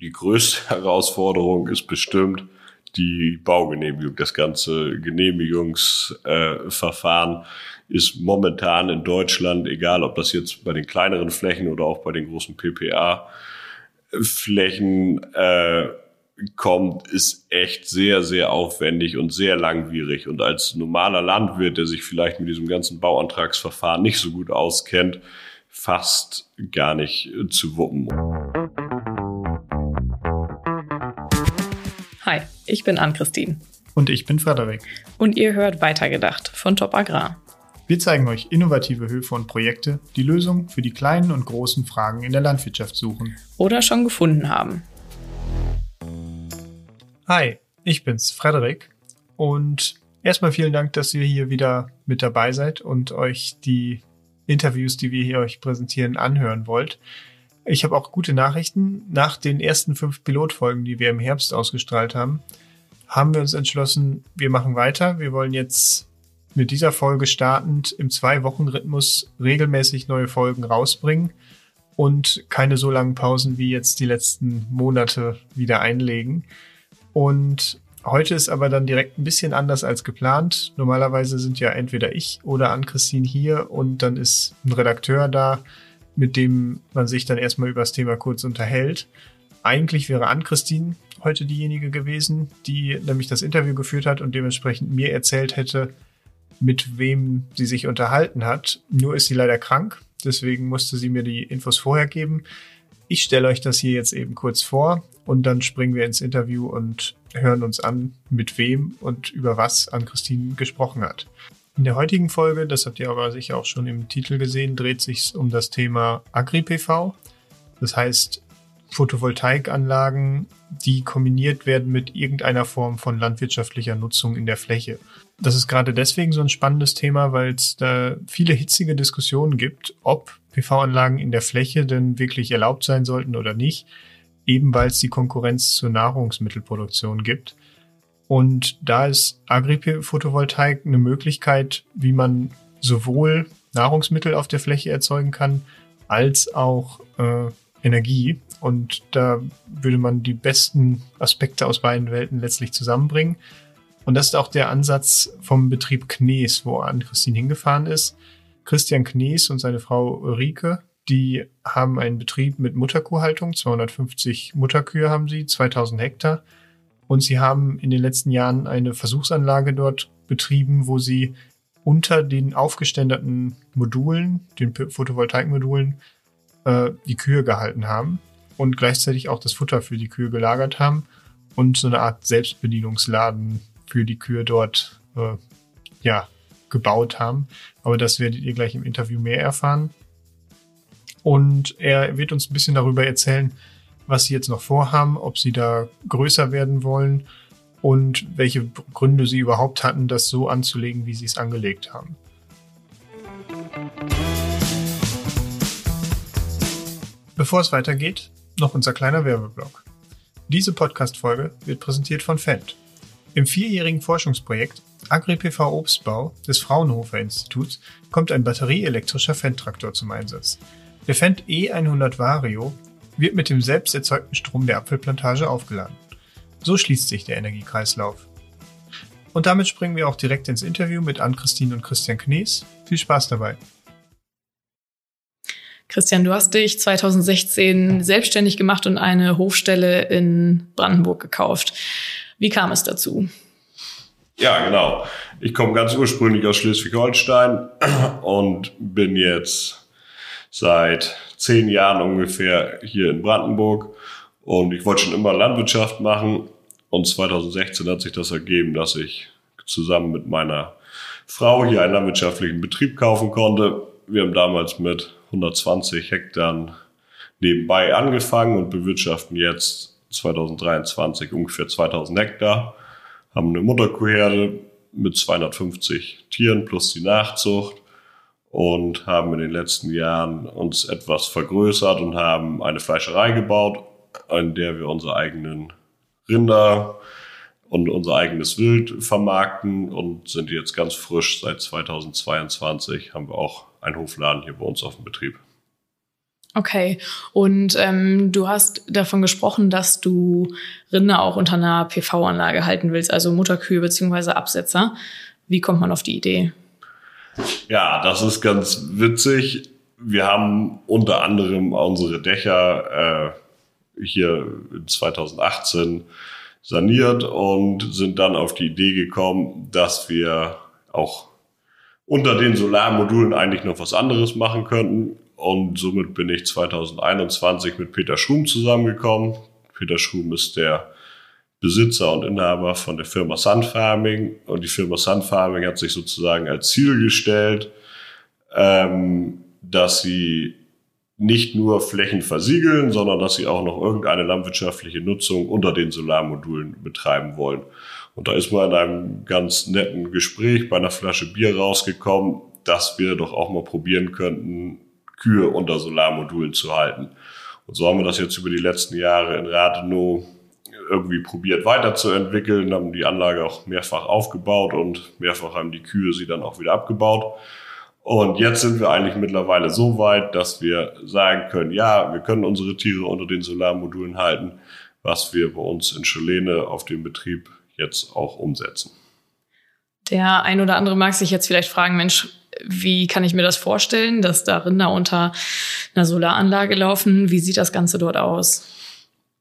Die größte Herausforderung ist bestimmt die Baugenehmigung. Das ganze Genehmigungsverfahren äh, ist momentan in Deutschland, egal ob das jetzt bei den kleineren Flächen oder auch bei den großen PPA-Flächen äh, kommt, ist echt sehr, sehr aufwendig und sehr langwierig. Und als normaler Landwirt, der sich vielleicht mit diesem ganzen Bauantragsverfahren nicht so gut auskennt, fast gar nicht zu wuppen. Ich bin Ann-Christine. Und ich bin Frederik. Und ihr hört Weitergedacht von Top Agrar. Wir zeigen euch innovative Höfe und Projekte, die Lösungen für die kleinen und großen Fragen in der Landwirtschaft suchen. Oder schon gefunden haben. Hi, ich bin's, Frederik. Und erstmal vielen Dank, dass ihr hier wieder mit dabei seid und euch die Interviews, die wir hier euch präsentieren, anhören wollt. Ich habe auch gute Nachrichten. Nach den ersten fünf Pilotfolgen, die wir im Herbst ausgestrahlt haben, haben wir uns entschlossen, wir machen weiter. Wir wollen jetzt mit dieser Folge startend im Zwei-Wochen-Rhythmus regelmäßig neue Folgen rausbringen und keine so langen Pausen wie jetzt die letzten Monate wieder einlegen. Und heute ist aber dann direkt ein bisschen anders als geplant. Normalerweise sind ja entweder ich oder Ann-Christine hier und dann ist ein Redakteur da, mit dem man sich dann erstmal über das Thema kurz unterhält. Eigentlich wäre Ann-Christine heute diejenige gewesen, die nämlich das Interview geführt hat und dementsprechend mir erzählt hätte, mit wem sie sich unterhalten hat. Nur ist sie leider krank, deswegen musste sie mir die Infos vorher geben. Ich stelle euch das hier jetzt eben kurz vor und dann springen wir ins Interview und hören uns an, mit wem und über was an Christine gesprochen hat. In der heutigen Folge, das habt ihr aber sicher auch schon im Titel gesehen, dreht sich um das Thema Agri-PV. Das heißt, Photovoltaikanlagen, die kombiniert werden mit irgendeiner Form von landwirtschaftlicher Nutzung in der Fläche. Das ist gerade deswegen so ein spannendes Thema, weil es da viele hitzige Diskussionen gibt, ob PV-Anlagen in der Fläche denn wirklich erlaubt sein sollten oder nicht, eben weil es die Konkurrenz zur Nahrungsmittelproduktion gibt. Und da ist Agri-Photovoltaik eine Möglichkeit, wie man sowohl Nahrungsmittel auf der Fläche erzeugen kann, als auch äh, Energie. Und da würde man die besten Aspekte aus beiden Welten letztlich zusammenbringen. Und das ist auch der Ansatz vom Betrieb Knees, wo Ann-Christine hingefahren ist. Christian Knees und seine Frau Ulrike, die haben einen Betrieb mit Mutterkuhhaltung. 250 Mutterkühe haben sie, 2000 Hektar. Und sie haben in den letzten Jahren eine Versuchsanlage dort betrieben, wo sie unter den aufgeständerten Modulen, den Photovoltaikmodulen, äh, die Kühe gehalten haben und gleichzeitig auch das Futter für die Kühe gelagert haben und so eine Art Selbstbedienungsladen für die Kühe dort äh, ja gebaut haben. Aber das werdet ihr gleich im Interview mehr erfahren. Und er wird uns ein bisschen darüber erzählen, was sie jetzt noch vorhaben, ob sie da größer werden wollen und welche Gründe sie überhaupt hatten, das so anzulegen, wie sie es angelegt haben. Bevor es weitergeht, noch unser kleiner Werbeblock. Diese Podcast-Folge wird präsentiert von Fendt. Im vierjährigen Forschungsprojekt AgriPV Obstbau des Fraunhofer Instituts kommt ein batterieelektrischer Fendt-Traktor zum Einsatz. Der Fendt E100 Vario wird mit dem selbst erzeugten Strom der Apfelplantage aufgeladen. So schließt sich der Energiekreislauf. Und damit springen wir auch direkt ins Interview mit Ann-Christine und Christian Knies. Viel Spaß dabei! Christian, du hast dich 2016 selbstständig gemacht und eine Hofstelle in Brandenburg gekauft. Wie kam es dazu? Ja, genau. Ich komme ganz ursprünglich aus Schleswig-Holstein und bin jetzt seit zehn Jahren ungefähr hier in Brandenburg. Und ich wollte schon immer Landwirtschaft machen. Und 2016 hat sich das ergeben, dass ich zusammen mit meiner Frau hier einen landwirtschaftlichen Betrieb kaufen konnte. Wir haben damals mit 120 Hektar nebenbei angefangen und bewirtschaften jetzt 2023 ungefähr 2000 Hektar, haben eine Mutterkuhherde mit 250 Tieren plus die Nachzucht und haben in den letzten Jahren uns etwas vergrößert und haben eine Fleischerei gebaut, in der wir unsere eigenen Rinder und unser eigenes Wild vermarkten und sind jetzt ganz frisch seit 2022 haben wir auch einen Hofladen hier bei uns auf dem Betrieb. Okay, und ähm, du hast davon gesprochen, dass du Rinder auch unter einer PV-Anlage halten willst, also Mutterkühe beziehungsweise Absetzer. Wie kommt man auf die Idee? Ja, das ist ganz witzig. Wir haben unter anderem unsere Dächer äh, hier 2018 saniert und sind dann auf die Idee gekommen, dass wir auch unter den Solarmodulen eigentlich noch was anderes machen könnten. Und somit bin ich 2021 mit Peter Schrum zusammengekommen. Peter Schrum ist der Besitzer und Inhaber von der Firma Sun Farming. Und die Firma Sun Farming hat sich sozusagen als Ziel gestellt, ähm, dass sie nicht nur Flächen versiegeln, sondern dass sie auch noch irgendeine landwirtschaftliche Nutzung unter den Solarmodulen betreiben wollen. Und da ist mal in einem ganz netten Gespräch bei einer Flasche Bier rausgekommen, dass wir doch auch mal probieren könnten, Kühe unter Solarmodulen zu halten. Und so haben wir das jetzt über die letzten Jahre in Rathenow irgendwie probiert weiterzuentwickeln, haben die Anlage auch mehrfach aufgebaut und mehrfach haben die Kühe sie dann auch wieder abgebaut. Und jetzt sind wir eigentlich mittlerweile so weit, dass wir sagen können, ja, wir können unsere Tiere unter den Solarmodulen halten, was wir bei uns in Schelene auf dem Betrieb jetzt auch umsetzen. Der ein oder andere mag sich jetzt vielleicht fragen, Mensch, wie kann ich mir das vorstellen, dass da Rinder unter einer Solaranlage laufen? Wie sieht das Ganze dort aus?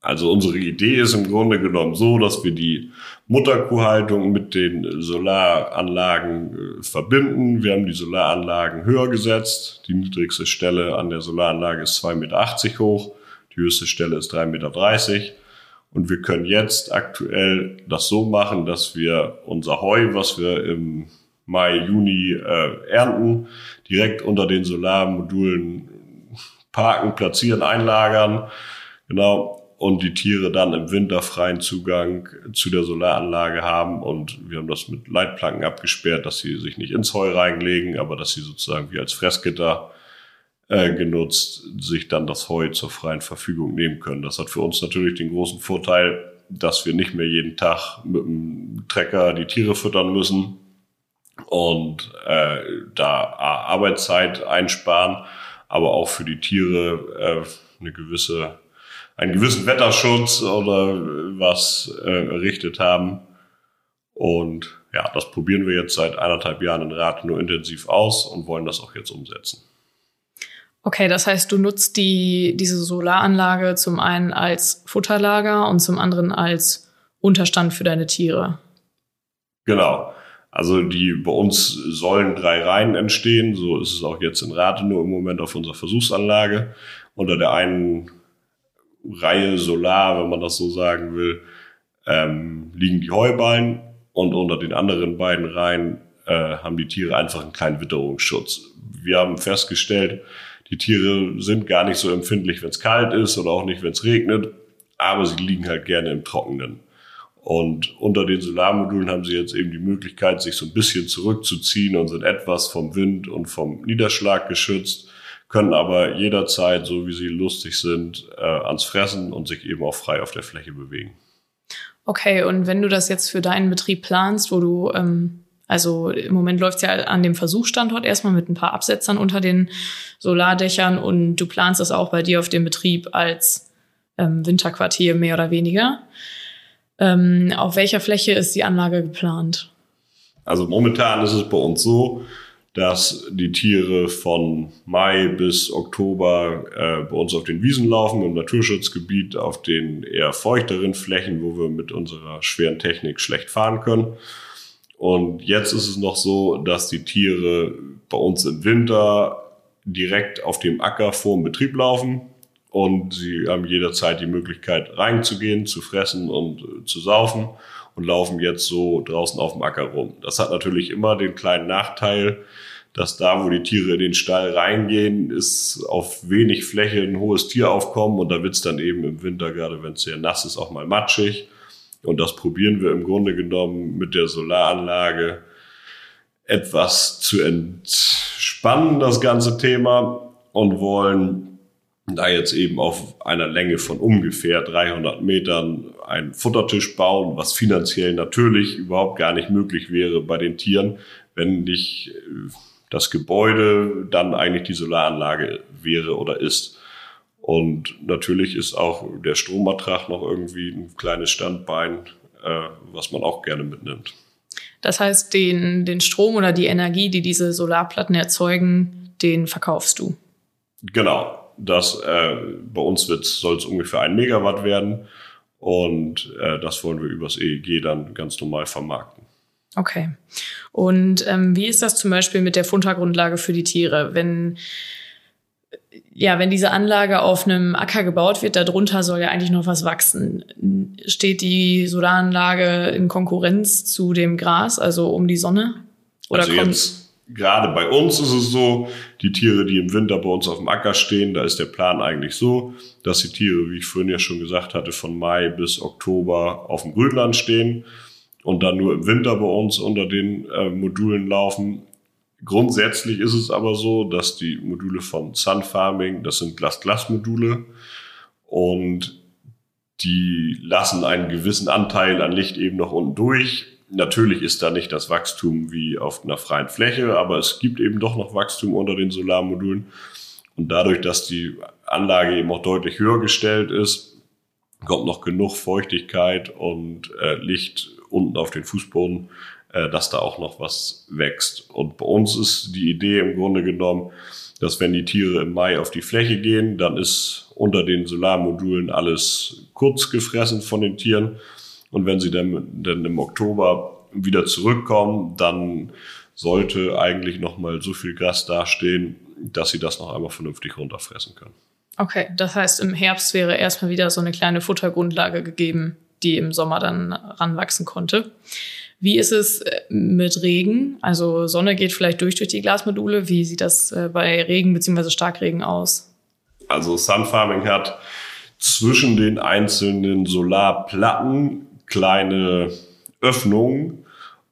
Also unsere Idee ist im Grunde genommen so, dass wir die Mutterkuhhaltung mit den Solaranlagen äh, verbinden. Wir haben die Solaranlagen höher gesetzt. Die niedrigste Stelle an der Solaranlage ist 2,80 Meter hoch. Die höchste Stelle ist 3,30 Meter. Und wir können jetzt aktuell das so machen, dass wir unser Heu, was wir im Mai, Juni äh, ernten, direkt unter den Solarmodulen parken, platzieren, einlagern. Genau und die Tiere dann im Winter freien Zugang zu der Solaranlage haben. Und wir haben das mit Leitplanken abgesperrt, dass sie sich nicht ins Heu reinlegen, aber dass sie sozusagen wie als Fressgitter äh, genutzt sich dann das Heu zur freien Verfügung nehmen können. Das hat für uns natürlich den großen Vorteil, dass wir nicht mehr jeden Tag mit dem Trecker die Tiere füttern müssen und äh, da Arbeitszeit einsparen, aber auch für die Tiere äh, eine gewisse einen gewissen Wetterschutz oder was äh, errichtet haben. Und ja, das probieren wir jetzt seit eineinhalb Jahren in Rat nur intensiv aus und wollen das auch jetzt umsetzen. Okay, das heißt, du nutzt die, diese Solaranlage zum einen als Futterlager und zum anderen als Unterstand für deine Tiere. Genau. Also die bei uns sollen drei Reihen entstehen. So ist es auch jetzt in Rathenow im Moment auf unserer Versuchsanlage. Unter der einen Reihe Solar, wenn man das so sagen will, ähm, liegen die Heuballen und unter den anderen beiden Reihen äh, haben die Tiere einfach einen kleinen Witterungsschutz. Wir haben festgestellt, die Tiere sind gar nicht so empfindlich, wenn es kalt ist oder auch nicht, wenn es regnet, aber sie liegen halt gerne im Trockenen. Und unter den Solarmodulen haben sie jetzt eben die Möglichkeit, sich so ein bisschen zurückzuziehen und sind etwas vom Wind und vom Niederschlag geschützt können aber jederzeit, so wie sie lustig sind, äh, ans Fressen und sich eben auch frei auf der Fläche bewegen. Okay, und wenn du das jetzt für deinen Betrieb planst, wo du, ähm, also im Moment läuft's ja an dem Versuchsstandort erstmal mit ein paar Absetzern unter den Solardächern und du planst das auch bei dir auf dem Betrieb als ähm, Winterquartier mehr oder weniger. Ähm, auf welcher Fläche ist die Anlage geplant? Also momentan ist es bei uns so, dass die Tiere von Mai bis Oktober äh, bei uns auf den Wiesen laufen, im Naturschutzgebiet, auf den eher feuchteren Flächen, wo wir mit unserer schweren Technik schlecht fahren können. Und jetzt ist es noch so, dass die Tiere bei uns im Winter direkt auf dem Acker vor dem Betrieb laufen und sie haben jederzeit die Möglichkeit reinzugehen, zu fressen und äh, zu saufen und laufen jetzt so draußen auf dem Acker rum. Das hat natürlich immer den kleinen Nachteil, dass da, wo die Tiere in den Stall reingehen, ist auf wenig Fläche ein hohes Tieraufkommen und da wird's dann eben im Winter, gerade wenn es sehr nass ist, auch mal matschig. Und das probieren wir im Grunde genommen mit der Solaranlage etwas zu entspannen, das ganze Thema, und wollen da jetzt eben auf einer Länge von ungefähr 300 Metern einen Futtertisch bauen, was finanziell natürlich überhaupt gar nicht möglich wäre bei den Tieren, wenn nicht äh, das Gebäude dann eigentlich die Solaranlage wäre oder ist. Und natürlich ist auch der Stromertrag noch irgendwie ein kleines Standbein, äh, was man auch gerne mitnimmt. Das heißt, den, den Strom oder die Energie, die diese Solarplatten erzeugen, den verkaufst du. Genau. Das, äh, bei uns soll es ungefähr ein Megawatt werden. Und äh, das wollen wir übers EEG dann ganz normal vermarkten. Okay. Und ähm, wie ist das zum Beispiel mit der Futtergrundlage für die Tiere? Wenn ja, wenn diese Anlage auf einem Acker gebaut wird, darunter soll ja eigentlich noch was wachsen. Steht die Solaranlage in Konkurrenz zu dem Gras, also um die Sonne? Oder also kommt gerade bei uns ist es so, die Tiere, die im Winter bei uns auf dem Acker stehen, da ist der Plan eigentlich so, dass die Tiere, wie ich vorhin ja schon gesagt hatte, von Mai bis Oktober auf dem Grünland stehen und dann nur im Winter bei uns unter den äh, Modulen laufen. Grundsätzlich ist es aber so, dass die Module von Sun Farming, das sind Glas-Glas-Module und die lassen einen gewissen Anteil an Licht eben noch unten durch. Natürlich ist da nicht das Wachstum wie auf einer freien Fläche, aber es gibt eben doch noch Wachstum unter den Solarmodulen. Und dadurch, dass die Anlage eben auch deutlich höher gestellt ist, kommt noch genug Feuchtigkeit und äh, Licht unten auf den Fußboden, äh, dass da auch noch was wächst. Und bei uns ist die Idee im Grunde genommen, dass wenn die Tiere im Mai auf die Fläche gehen, dann ist unter den Solarmodulen alles kurz gefressen von den Tieren. Und wenn sie dann, dann im Oktober wieder zurückkommen, dann sollte eigentlich noch mal so viel Gras dastehen, dass sie das noch einmal vernünftig runterfressen können. Okay, das heißt, im Herbst wäre erstmal wieder so eine kleine Futtergrundlage gegeben, die im Sommer dann ranwachsen konnte. Wie ist es äh, mit Regen? Also Sonne geht vielleicht durch durch die Glasmodule. Wie sieht das äh, bei Regen bzw. Starkregen aus? Also Sunfarming hat zwischen den einzelnen Solarplatten kleine Öffnungen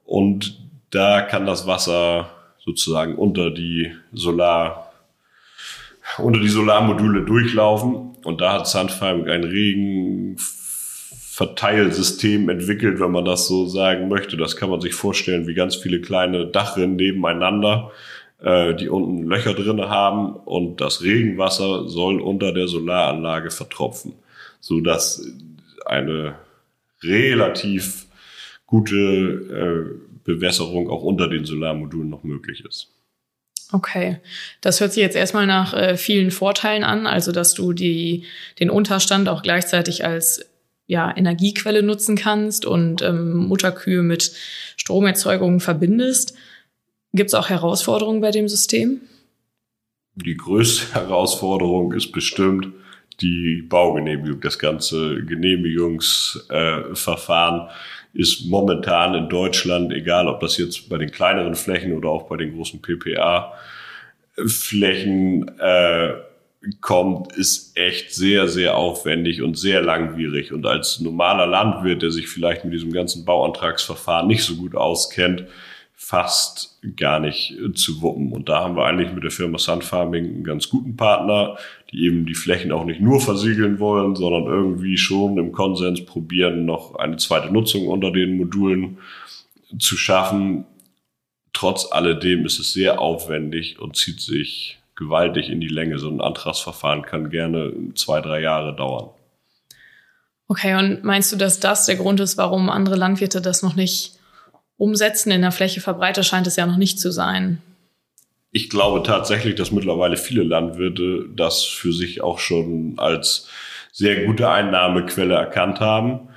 und da kann das Wasser sozusagen unter die Solar unter die Solarmodule durchlaufen und da hat Sunfarming ein Regen Verteilsystem entwickelt, wenn man das so sagen möchte. Das kann man sich vorstellen wie ganz viele kleine Dachrinnen nebeneinander, äh, die unten Löcher drin haben und das Regenwasser soll unter der Solaranlage vertropfen, so dass eine relativ gute äh, Bewässerung auch unter den Solarmodulen noch möglich ist. Okay, das hört sich jetzt erstmal nach äh, vielen Vorteilen an, also dass du die, den Unterstand auch gleichzeitig als ja, Energiequelle nutzen kannst und ähm, Mutterkühe mit Stromerzeugung verbindest. Gibt es auch Herausforderungen bei dem System? Die größte Herausforderung ist bestimmt die Baugenehmigung. Das ganze Genehmigungsverfahren ist momentan in Deutschland, egal ob das jetzt bei den kleineren Flächen oder auch bei den großen PPA-Flächen äh, kommt, ist echt sehr, sehr aufwendig und sehr langwierig. Und als normaler Landwirt, der sich vielleicht mit diesem ganzen Bauantragsverfahren nicht so gut auskennt, fast gar nicht zu wuppen. Und da haben wir eigentlich mit der Firma Sun Farming einen ganz guten Partner, die eben die Flächen auch nicht nur versiegeln wollen, sondern irgendwie schon im Konsens probieren, noch eine zweite Nutzung unter den Modulen zu schaffen. Trotz alledem ist es sehr aufwendig und zieht sich gewaltig in die Länge. So ein Antragsverfahren kann gerne zwei, drei Jahre dauern. Okay, und meinst du, dass das der Grund ist, warum andere Landwirte das noch nicht umsetzen? In der Fläche verbreitet scheint es ja noch nicht zu sein. Ich glaube tatsächlich, dass mittlerweile viele Landwirte das für sich auch schon als sehr gute Einnahmequelle erkannt haben.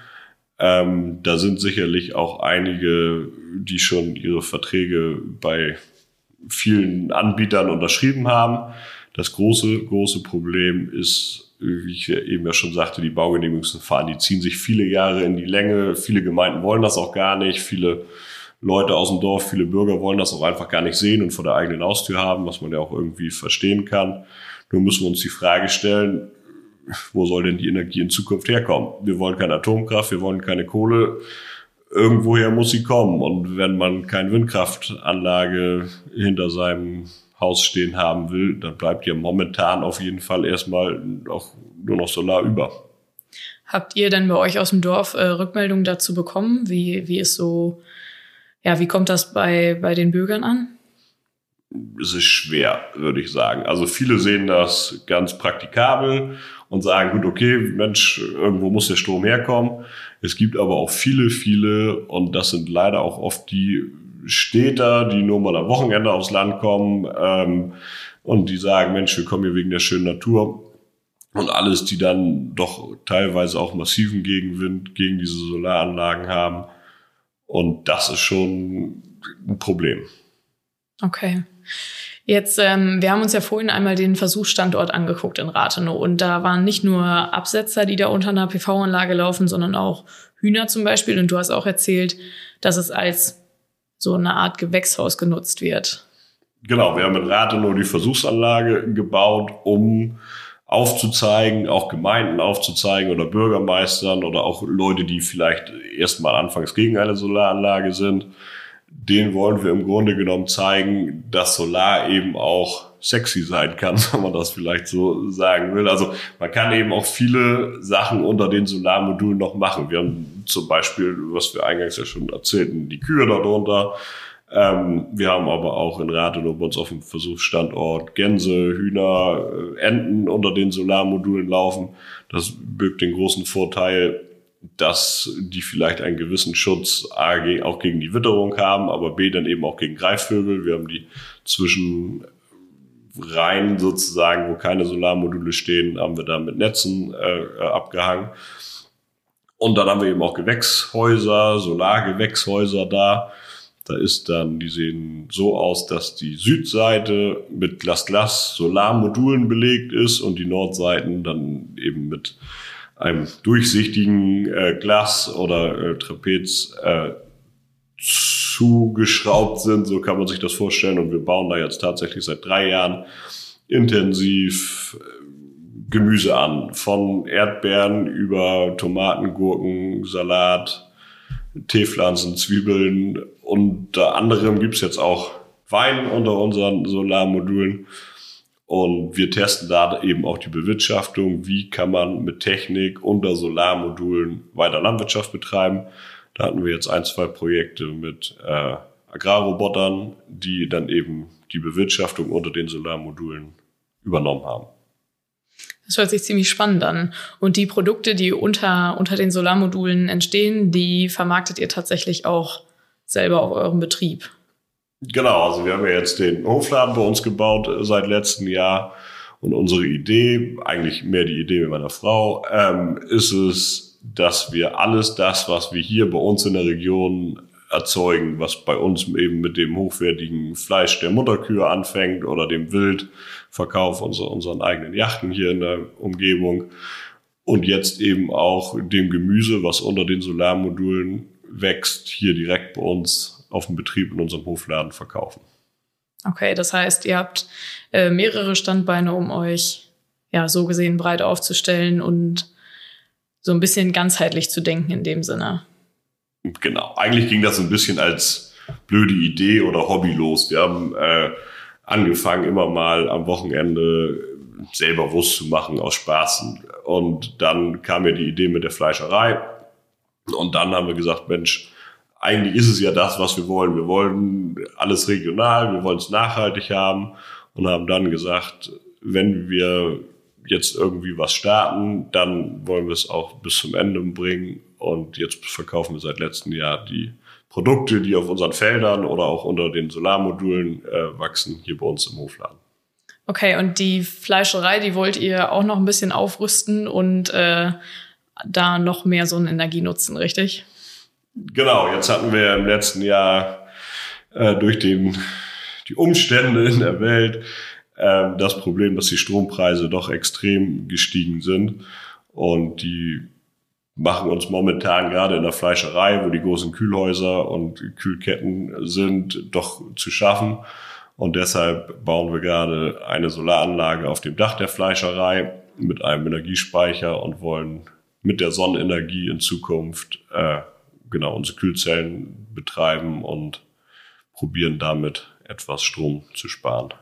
Ähm, da sind sicherlich auch einige, die schon ihre Verträge bei vielen Anbietern unterschrieben haben. Das große, große Problem ist, wie ich eben ja schon sagte, die Baugenehmigungsverfahren, die ziehen sich viele Jahre in die Länge. Viele Gemeinden wollen das auch gar nicht. Viele Leute aus dem Dorf, viele Bürger wollen das auch einfach gar nicht sehen und vor der eigenen Haustür haben, was man ja auch irgendwie verstehen kann. Nur müssen wir uns die Frage stellen, wo soll denn die Energie in Zukunft herkommen? Wir wollen keine Atomkraft, wir wollen keine Kohle irgendwoher muss sie kommen. Und wenn man keine Windkraftanlage hinter seinem Haus stehen haben will, dann bleibt ja momentan auf jeden Fall erstmal auch nur noch Solar über. Habt ihr denn bei euch aus dem Dorf äh, Rückmeldungen dazu bekommen? Wie, wie ist so, ja, wie kommt das bei, bei den Bürgern an? es ist schwer, würde ich sagen. Also viele sehen das ganz praktikabel und sagen, gut, okay, Mensch, irgendwo muss der Strom herkommen. Es gibt aber auch viele, viele, und das sind leider auch oft die Städter, die nur mal am Wochenende aufs Land kommen ähm, und die sagen, Mensch, wir kommen hier wegen der schönen Natur und alles, die dann doch teilweise auch massiven Gegenwind gegen diese Solaranlagen haben. Und das ist schon ein Problem. Okay. Jetzt, ähm, wir haben uns ja vorhin einmal den Versuchsstandort angeguckt in Rathenow und da waren nicht nur Absetzer, die da unter einer PV-Anlage laufen, sondern auch Hühner zum Beispiel. Und du hast auch erzählt, dass es als so eine Art Gewächshaus genutzt wird. Genau, wir haben in Rathenow die Versuchsanlage gebaut, um aufzuzeigen, auch Gemeinden aufzuzeigen oder Bürgermeistern oder auch Leute, die vielleicht erstmal anfangs gegen eine Solaranlage sind, den wollen wir im Grunde genommen zeigen, dass Solar eben auch sexy sein kann, wenn man das vielleicht so sagen will. Also man kann eben auch viele Sachen unter den Solarmodulen noch machen. Wir haben zum Beispiel, was wir eingangs ja schon erzählten, die Kühe darunter. Ähm, wir haben aber auch in Rathenow bei uns auf dem Versuchsstandort Gänse, Hühner, äh, Enten unter den Solarmodulen laufen. Das birgt den großen Vorteil, dass die vielleicht einen gewissen Schutz A, auch gegen die Witterung haben, aber B, dann eben auch gegen Greifvögel. Wir haben die zwischen Reihen sozusagen, wo keine Solarmodule stehen, haben wir da mit Netzen äh, äh, abgehangen. Und dann haben wir eben auch Gewächshäuser, Solargewächshäuser da. Da ist dann, die sehen so aus, dass die Südseite mit Glas-Glas-Solarmodulen belegt ist und die Nordseiten dann eben mit einem durchsichtigen äh, Glas oder äh, Trapez äh, zugeschraubt sind. So kann man sich das vorstellen. Und wir bauen da jetzt tatsächlich seit drei Jahren intensiv äh, Gemüse an. Von Erdbeeren über Tomaten, Gurken, Salat, Teepflanzen, Zwiebeln. Unter anderem gibt's jetzt auch Wein unter unseren Solarmodulen. Und wir testen da eben auch die Bewirtschaftung. Wie kann man mit Technik unter Solarmodulen weiter Landwirtschaft betreiben? Da hatten wir jetzt ein, zwei Projekte mit äh, Agrarrobotern, die dann eben die Bewirtschaftung unter den Solarmodulen übernommen haben. Das hört sich ziemlich spannend an. Und die Produkte, die unter, unter den Solarmodulen entstehen, die vermarktet ihr tatsächlich auch selber auf eurem Betrieb. Genau, also wir haben ja jetzt den Hofladen bei uns gebaut äh, seit letztem Jahr. Und unsere Idee, eigentlich mehr die Idee mit meiner Frau, ähm, ist es, dass wir alles das, was wir hier bei uns in der Region erzeugen, was bei uns eben mit dem hochwertigen Fleisch der Mutterkühe anfängt oder dem Wildverkauf unserer, unseren eigenen Yachten hier in der Umgebung und jetzt eben auch dem Gemüse, was unter den Solarmodulen wächst, hier direkt bei uns auf dem Betrieb in unserem Hofladen verkaufen. Okay, das heißt, ihr habt äh, mehrere Standbeine, um euch ja so gesehen breit aufzustellen und so ein bisschen ganzheitlich zu denken in dem Sinne. Genau. Eigentlich ging das ein bisschen als blöde Idee oder Hobby los. Wir haben äh, angefangen, immer mal am Wochenende selber Wurst zu machen aus Spaß. Und dann kam mir die Idee mit der Fleischerei. Und dann haben wir gesagt, Mensch, eigentlich ist es ja das, was wir wollen. Wir wollen alles regional, wir wollen es nachhaltig haben und haben dann gesagt, wenn wir jetzt irgendwie was starten, dann wollen wir es auch bis zum Ende bringen. Und jetzt verkaufen wir seit letztem Jahr die Produkte, die auf unseren Feldern oder auch unter den Solarmodulen äh, wachsen, hier bei uns im Hofladen. Okay, und die Fleischerei, die wollt ihr auch noch ein bisschen aufrüsten und äh, da noch mehr Sonnenenergie nutzen, richtig? Genau, jetzt hatten wir im letzten Jahr äh, durch den, die Umstände in der Welt äh, das Problem, dass die Strompreise doch extrem gestiegen sind. Und die machen uns momentan gerade in der Fleischerei, wo die großen Kühlhäuser und Kühlketten sind, doch zu schaffen. Und deshalb bauen wir gerade eine Solaranlage auf dem Dach der Fleischerei mit einem Energiespeicher und wollen mit der Sonnenenergie in Zukunft äh, genau unsere Kühlzellen betreiben und probieren damit etwas Strom zu sparen.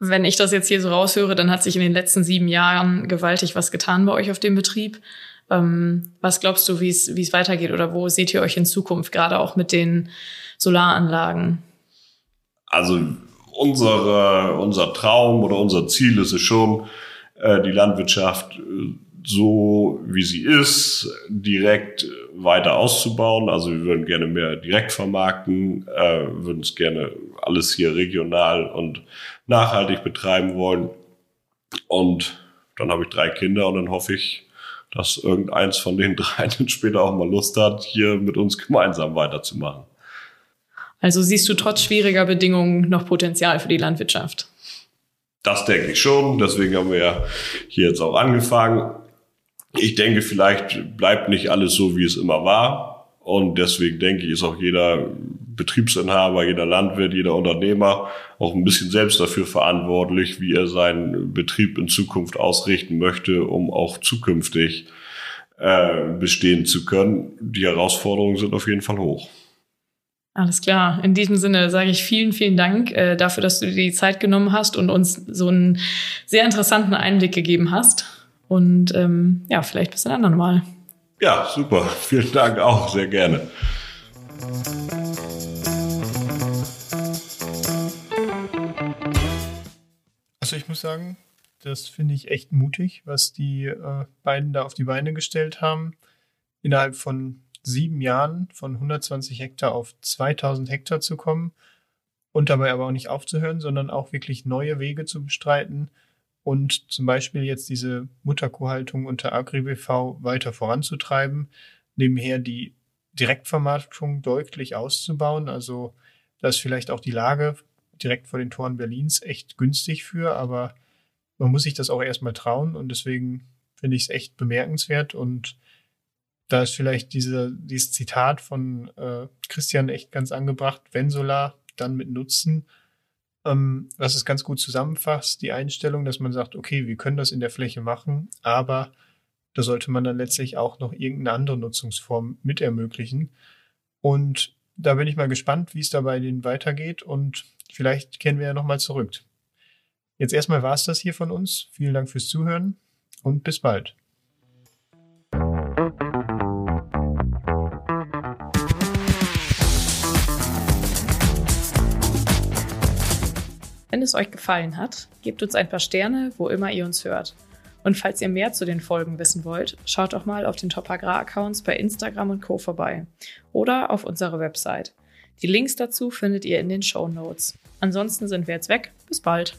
Wenn ich das jetzt hier so raushöre, dann hat sich in den letzten sieben Jahren gewaltig was getan bei euch auf dem Betrieb. Ähm, was glaubst du, wie es weitergeht oder wo seht ihr euch in Zukunft, gerade auch mit den Solaranlagen? Also unsere, unser Traum oder unser Ziel ist es schon, äh, die Landwirtschaft äh, so wie sie ist, direkt weiter auszubauen. Also wir würden gerne mehr direkt vermarkten, äh, würden es gerne alles hier regional und nachhaltig betreiben wollen. Und dann habe ich drei Kinder und dann hoffe ich, dass irgendeins von den dreien später auch mal Lust hat, hier mit uns gemeinsam weiterzumachen. Also siehst du trotz schwieriger Bedingungen noch Potenzial für die Landwirtschaft? Das denke ich schon. Deswegen haben wir ja hier jetzt auch angefangen. Ich denke, vielleicht bleibt nicht alles so, wie es immer war. Und deswegen denke ich, ist auch jeder Betriebsinhaber, jeder Landwirt, jeder Unternehmer auch ein bisschen selbst dafür verantwortlich, wie er seinen Betrieb in Zukunft ausrichten möchte, um auch zukünftig äh, bestehen zu können. Die Herausforderungen sind auf jeden Fall hoch. Alles klar. In diesem Sinne sage ich vielen, vielen Dank äh, dafür, dass du dir die Zeit genommen hast und uns so einen sehr interessanten Einblick gegeben hast. Und ähm, ja, vielleicht bis ein anderen Mal. Ja, super. Vielen Dank auch, sehr gerne. Also ich muss sagen, das finde ich echt mutig, was die äh, beiden da auf die Beine gestellt haben. Innerhalb von sieben Jahren von 120 Hektar auf 2000 Hektar zu kommen und dabei aber auch nicht aufzuhören, sondern auch wirklich neue Wege zu bestreiten und zum Beispiel jetzt diese Mutterkuhhaltung unter AgriBV weiter voranzutreiben, nebenher die Direktvermarktung deutlich auszubauen. Also da ist vielleicht auch die Lage direkt vor den Toren Berlins echt günstig für, aber man muss sich das auch erstmal trauen und deswegen finde ich es echt bemerkenswert und da ist vielleicht diese, dieses Zitat von äh, Christian echt ganz angebracht, wenn Solar, dann mit Nutzen, ähm, was es ganz gut zusammenfasst, die Einstellung, dass man sagt, okay, wir können das in der Fläche machen, aber da sollte man dann letztlich auch noch irgendeine andere Nutzungsform mit ermöglichen. Und da bin ich mal gespannt, wie es da bei denen weitergeht und vielleicht kennen wir ja nochmal zurück. Jetzt erstmal war es das hier von uns. Vielen Dank fürs Zuhören und bis bald. Wenn es euch gefallen hat, gebt uns ein paar Sterne, wo immer ihr uns hört. Und falls ihr mehr zu den Folgen wissen wollt, schaut doch mal auf den Top Agrar Accounts bei Instagram und Co. vorbei oder auf unserer Website. Die Links dazu findet ihr in den Show Notes. Ansonsten sind wir jetzt weg. Bis bald.